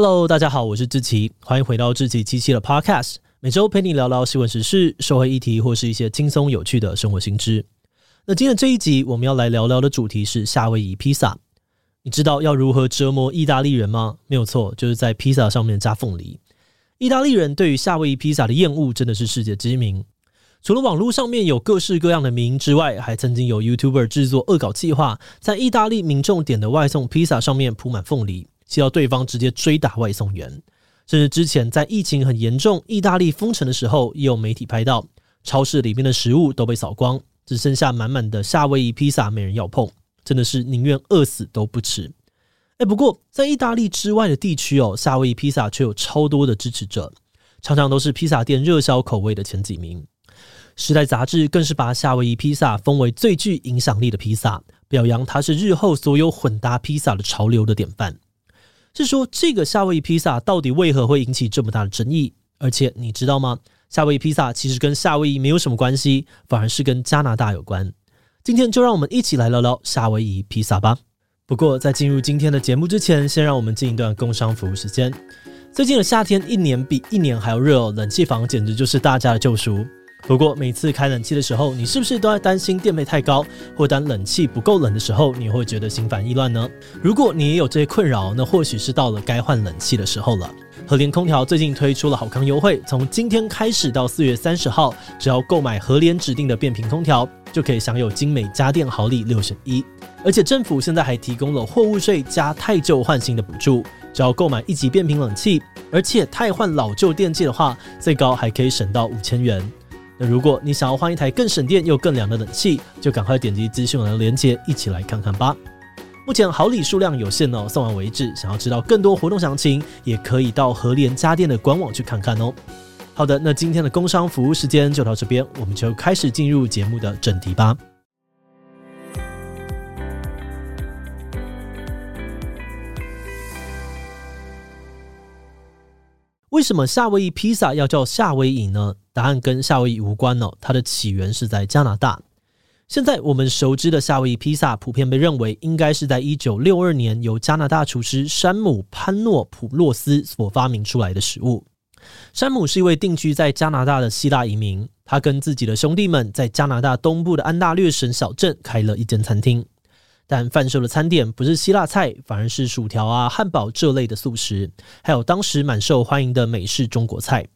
Hello，大家好，我是志奇，欢迎回到志奇七七的 Podcast，每周陪你聊聊新闻时事、社会议题或是一些轻松有趣的生活新知。那今天这一集我们要来聊聊的主题是夏威夷披萨。你知道要如何折磨意大利人吗？没有错，就是在披萨上面加凤梨。意大利人对于夏威夷披萨的厌恶真的是世界知名。除了网络上面有各式各样的名之外，还曾经有 YouTuber 制作恶搞计划，在意大利民众点的外送披萨上面铺满凤梨。气到对方直接追打外送员，甚至之前在疫情很严重、意大利封城的时候，也有媒体拍到超市里面的食物都被扫光，只剩下满满的夏威夷披萨，没人要碰，真的是宁愿饿死都不吃。哎，不过在意大利之外的地区哦，夏威夷披萨却有超多的支持者，常常都是披萨店热销口味的前几名。时代杂志更是把夏威夷披萨封为最具影响力的披萨，表扬它是日后所有混搭披萨的潮流的典范。是说这个夏威夷披萨到底为何会引起这么大的争议？而且你知道吗？夏威夷披萨其实跟夏威夷没有什么关系，反而是跟加拿大有关。今天就让我们一起来聊聊夏威夷披萨吧。不过在进入今天的节目之前，先让我们进一段工商服务时间。最近的夏天一年比一年还要热哦，冷气房简直就是大家的救赎。不过每次开冷气的时候，你是不是都在担心电费太高，或当冷气不够冷的时候，你会觉得心烦意乱呢？如果你也有这些困扰，那或许是到了该换冷气的时候了。和联空调最近推出了好康优惠，从今天开始到四月三十号，只要购买和联指定的变频空调，就可以享有精美家电好礼六选一。而且政府现在还提供了货物税加汰旧换新的补助，只要购买一级变频冷气，而且汰换老旧电器的话，最高还可以省到五千元。那如果你想要换一台更省电又更凉的冷气，就赶快点击资讯栏的链接，一起来看看吧。目前好礼数量有限哦，送完为止。想要知道更多活动详情，也可以到和联家电的官网去看看哦。好的，那今天的工商服务时间就到这边，我们就开始进入节目的正题吧。为什么夏威夷披萨要叫夏威夷呢？答案跟夏威夷无关哦，它的起源是在加拿大。现在我们熟知的夏威夷披萨，普遍被认为应该是在一九六二年由加拿大厨师山姆·潘诺普洛斯所发明出来的食物。山姆是一位定居在加拿大的希腊移民，他跟自己的兄弟们在加拿大东部的安大略省小镇开了一间餐厅。但贩售的餐点不是希腊菜，反而是薯条啊、汉堡这类的素食，还有当时蛮受欢迎的美式中国菜。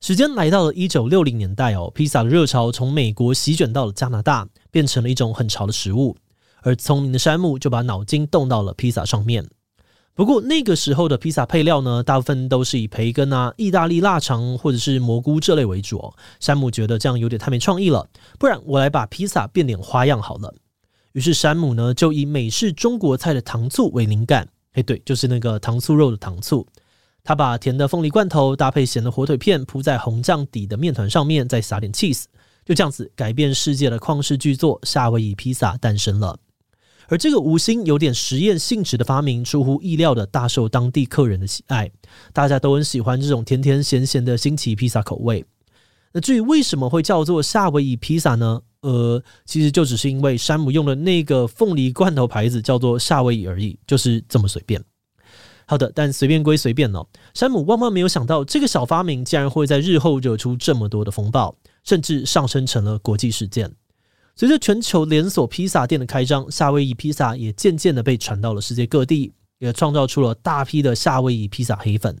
时间来到了一九六零年代哦，披萨的热潮从美国席卷到了加拿大，变成了一种很潮的食物。而聪明的山姆就把脑筋动到了披萨上面。不过那个时候的披萨配料呢，大部分都是以培根啊、意大利腊肠或者是蘑菇这类为主哦。山姆觉得这样有点太没创意了，不然我来把披萨变点花样好了。于是山姆呢，就以美式中国菜的糖醋为灵感，哎，对，就是那个糖醋肉的糖醋。他把甜的凤梨罐头搭配咸的火腿片铺在红酱底的面团上面，再撒点 cheese，就这样子改变世界的旷世巨作夏威夷披萨诞生了。而这个无心有点实验性质的发明，出乎意料的大受当地客人的喜爱，大家都很喜欢这种甜甜咸咸的新奇披萨口味。那至于为什么会叫做夏威夷披萨呢？呃，其实就只是因为山姆用的那个凤梨罐头牌子叫做夏威夷而已，就是这么随便。好的，但随便归随便哦，山姆万万没有想到，这个小发明竟然会在日后惹出这么多的风暴，甚至上升成了国际事件。随着全球连锁披萨店的开张，夏威夷披萨也渐渐的被传到了世界各地，也创造出了大批的夏威夷披萨黑粉。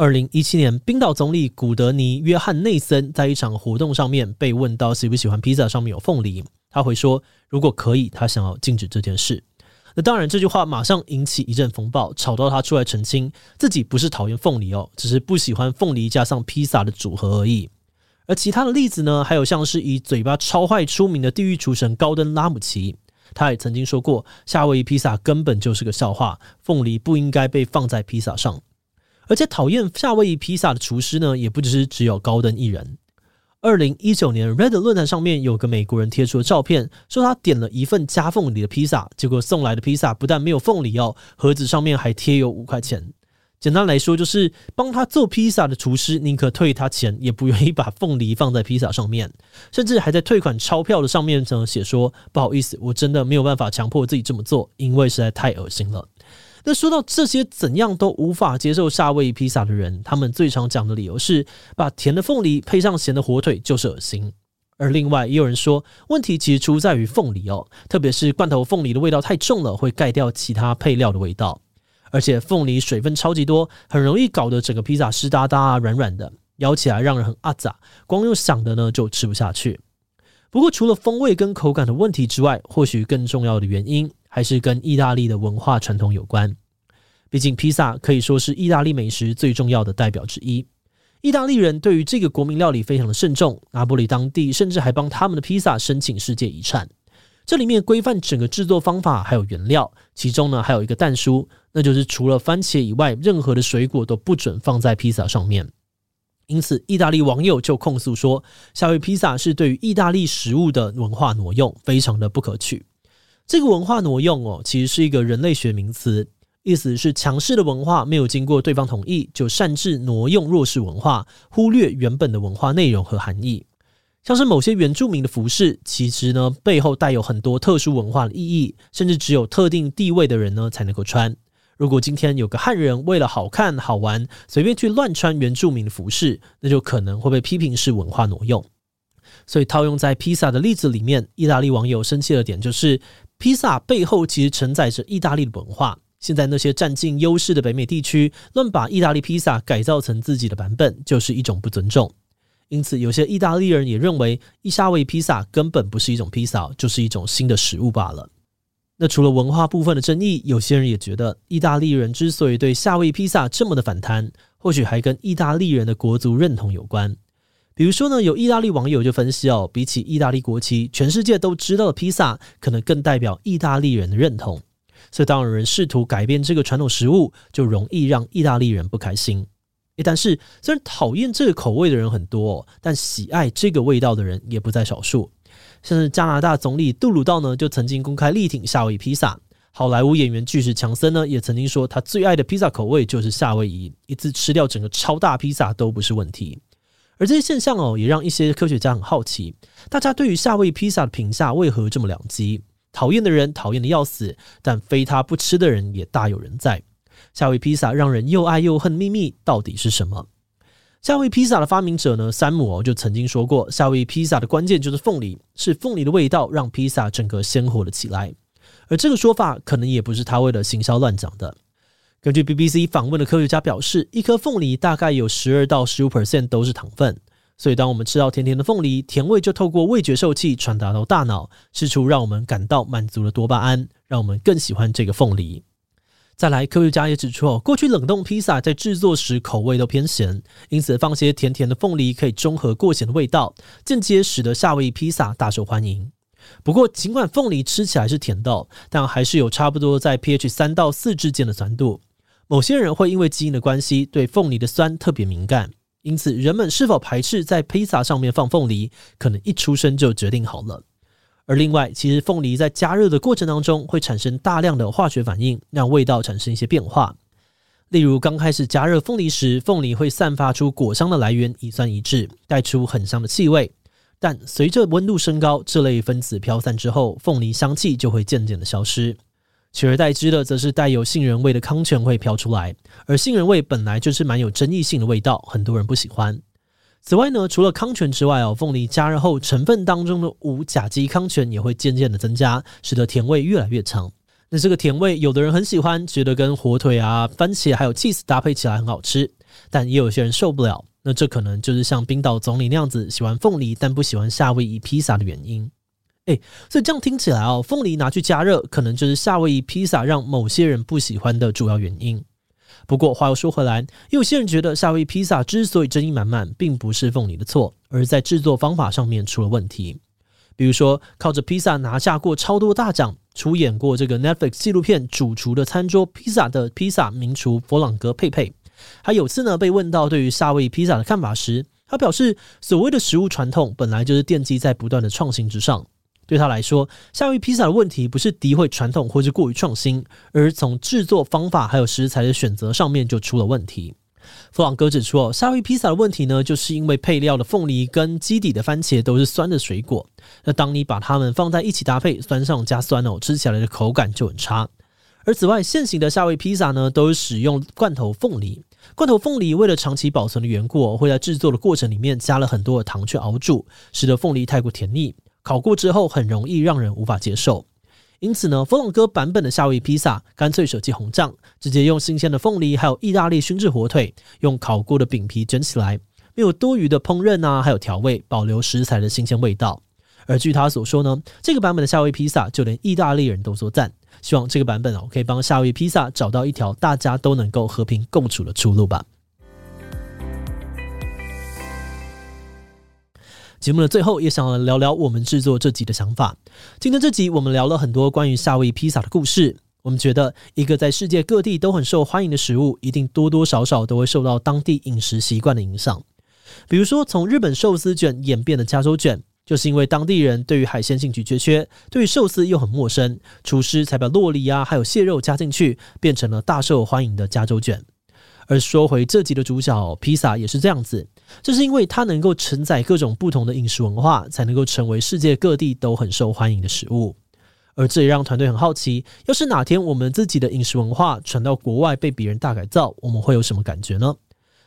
二零一七年，冰岛总理古德尼·约翰内森在一场活动上面被问到喜不喜欢披萨上面有凤梨，他回说如果可以，他想要禁止这件事。那当然，这句话马上引起一阵风暴，吵到他出来澄清自己不是讨厌凤梨哦，只是不喜欢凤梨加上披萨的组合而已。而其他的例子呢，还有像是以嘴巴超坏出名的地狱厨神高登·拉姆齐，他也曾经说过夏威夷披萨根本就是个笑话，凤梨不应该被放在披萨上。而且讨厌夏威夷披萨的厨师呢，也不只是只有高登一人。二零一九年，Reddit 论坛上面有个美国人贴出了照片，说他点了一份加凤梨的披萨，结果送来的披萨不但没有凤梨哦，盒子上面还贴有五块钱。简单来说，就是帮他做披萨的厨师宁可退他钱，也不愿意把凤梨放在披萨上面，甚至还在退款钞票的上面呢写说：“不好意思，我真的没有办法强迫自己这么做，因为实在太恶心了。”那说到这些怎样都无法接受夏威夷披萨的人，他们最常讲的理由是，把甜的凤梨配上咸的火腿就是恶心。而另外也有人说，问题其实出在于凤梨哦，特别是罐头凤梨的味道太重了，会盖掉其他配料的味道。而且凤梨水分超级多，很容易搞得整个披萨湿哒哒、软软的，咬起来让人很阿杂，光用想的呢就吃不下去。不过除了风味跟口感的问题之外，或许更重要的原因还是跟意大利的文化传统有关。毕竟披萨可以说是意大利美食最重要的代表之一。意大利人对于这个国民料理非常的慎重，拿坡里当地甚至还帮他们的披萨申请世界遗产。这里面规范整个制作方法还有原料，其中呢还有一个但书，那就是除了番茄以外，任何的水果都不准放在披萨上面。因此，意大利网友就控诉说，夏威披萨是对于意大利食物的文化挪用，非常的不可取。这个文化挪用哦，其实是一个人类学名词。意思是强势的文化没有经过对方同意，就擅自挪用弱势文化，忽略原本的文化内容和含义。像是某些原住民的服饰，其实呢背后带有很多特殊文化的意义，甚至只有特定地位的人呢才能够穿。如果今天有个汉人为了好看好玩，随便去乱穿原住民的服饰，那就可能会被批评是文化挪用。所以套用在披萨的例子里面，意大利网友生气的点就是，披萨背后其实承载着意大利的文化。现在那些占尽优势的北美地区乱把意大利披萨改造成自己的版本，就是一种不尊重。因此，有些意大利人也认为，夏威夷披萨根本不是一种披萨，就是一种新的食物罢了。那除了文化部分的争议，有些人也觉得，意大利人之所以对夏威夷披萨这么的反弹，或许还跟意大利人的国族认同有关。比如说呢，有意大利网友就分析哦，比起意大利国旗，全世界都知道的披萨，可能更代表意大利人的认同。所以，当有人试图改变这个传统食物，就容易让意大利人不开心。但是，虽然讨厌这个口味的人很多，但喜爱这个味道的人也不在少数。像是加拿大总理杜鲁道呢，就曾经公开力挺夏威夷披萨。好莱坞演员巨石强森呢，也曾经说他最爱的披萨口味就是夏威夷，一次吃掉整个超大披萨都不是问题。而这些现象哦，也让一些科学家很好奇，大家对于夏威夷披萨的评价为何这么两极？讨厌的人讨厌的要死，但非他不吃的人也大有人在。夏威夷披萨让人又爱又恨，秘密到底是什么？夏威夷披萨的发明者呢，山姆哦就曾经说过，夏威夷披萨的关键就是凤梨，是凤梨的味道让披萨整个鲜活了起来。而这个说法可能也不是他为了行销乱讲的。根据 BBC 访问的科学家表示，一颗凤梨大概有十二到十五 percent 都是糖分。所以，当我们吃到甜甜的凤梨，甜味就透过味觉受器传达到大脑，释出让我们感到满足的多巴胺，让我们更喜欢这个凤梨。再来，科学家也指出，过去冷冻披萨在制作时口味都偏咸，因此放些甜甜的凤梨可以中和过咸的味道，间接使得夏威夷披萨大受欢迎。不过，尽管凤梨吃起来是甜的，但还是有差不多在 pH 三到四之间的酸度。某些人会因为基因的关系，对凤梨的酸特别敏感。因此，人们是否排斥在披萨上面放凤梨，可能一出生就决定好了。而另外，其实凤梨在加热的过程当中会产生大量的化学反应，让味道产生一些变化。例如，刚开始加热凤梨时，凤梨会散发出果香的来源乙酸乙酯，带出很香的气味。但随着温度升高，这类分子飘散之后，凤梨香气就会渐渐的消失。取而代之的，则是带有杏仁味的康泉会飘出来，而杏仁味本来就是蛮有争议性的味道，很多人不喜欢。此外呢，除了康泉之外哦，凤梨加热后成分当中的五甲基康泉也会渐渐的增加，使得甜味越来越强。那这个甜味，有的人很喜欢，觉得跟火腿啊、番茄还有 cheese 搭配起来很好吃，但也有些人受不了。那这可能就是像冰岛总理那样子，喜欢凤梨但不喜欢夏威夷披萨的原因。诶，所以这样听起来哦，凤梨拿去加热，可能就是夏威夷披萨让某些人不喜欢的主要原因。不过话又说回来，有些人觉得夏威夷披萨之所以争议满满，并不是凤梨的错，而在制作方法上面出了问题。比如说，靠着披萨拿下过超多大奖，出演过这个 Netflix 纪录片《主厨的餐桌》披萨的披萨名厨佛朗格佩佩，还有次呢被问到对于夏威夷披萨的看法时，他表示，所谓的食物传统本来就是奠基在不断的创新之上。对他来说，夏威夷披萨的问题不是诋毁传统或是过于创新，而从制作方法还有食材的选择上面就出了问题。弗朗哥指出，哦，夏威夷披萨的问题呢，就是因为配料的凤梨跟基底的番茄都是酸的水果。那当你把它们放在一起搭配，酸上加酸哦，吃起来的口感就很差。而此外，现行的夏威夷披萨呢，都是使用罐头凤梨。罐头凤梨为了长期保存的缘故，会在制作的过程里面加了很多的糖去熬煮，使得凤梨太过甜腻，烤过之后很容易让人无法接受。因此呢，佛朗哥版本的夏威夷披萨干脆舍弃红酱，直接用新鲜的凤梨还有意大利熏制火腿，用烤过的饼皮卷起来，没有多余的烹饪啊，还有调味，保留食材的新鲜味道。而据他所说呢，这个版本的夏威夷披萨就连意大利人都说赞。希望这个版本哦，可以帮夏威夷披萨找到一条大家都能够和平共处的出路吧。节目的最后，也想要聊聊我们制作这集的想法。今天这集我们聊了很多关于夏威夷披萨的故事。我们觉得，一个在世界各地都很受欢迎的食物，一定多多少少都会受到当地饮食习惯的影响。比如说，从日本寿司卷演变的加州卷。就是因为当地人对于海鲜兴趣缺缺，对于寿司又很陌生，厨师才把洛梨啊还有蟹肉加进去，变成了大受欢迎的加州卷。而说回这集的主角，披萨也是这样子，这是因为它能够承载各种不同的饮食文化，才能够成为世界各地都很受欢迎的食物。而这也让团队很好奇，要是哪天我们自己的饮食文化传到国外被别人大改造，我们会有什么感觉呢？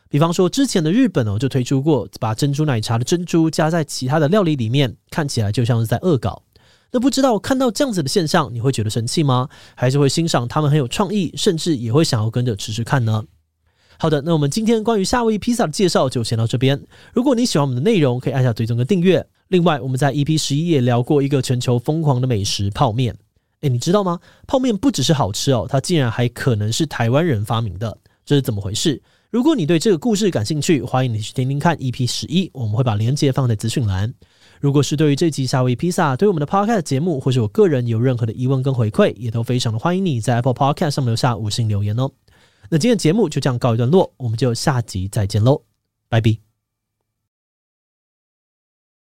比方说，之前的日本哦，就推出过把珍珠奶茶的珍珠加在其他的料理里面，看起来就像是在恶搞。那不知道看到这样子的现象，你会觉得生气吗？还是会欣赏他们很有创意，甚至也会想要跟着吃吃看呢？好的，那我们今天关于夏威夷披萨的介绍就先到这边。如果你喜欢我们的内容，可以按下追踪跟订阅。另外，我们在 EP 十一也聊过一个全球疯狂的美食——泡面。诶，你知道吗？泡面不只是好吃哦，它竟然还可能是台湾人发明的，这是怎么回事？如果你对这个故事感兴趣，欢迎你去听听看 EP 十一，我们会把链接放在资讯栏。如果是对于这集夏威夷披萨，对我们的 Podcast 节目或是我个人有任何的疑问跟回馈，也都非常的欢迎你在 Apple Podcast 上留下五星留言哦。那今天的节目就这样告一段落，我们就下集再见喽，拜拜。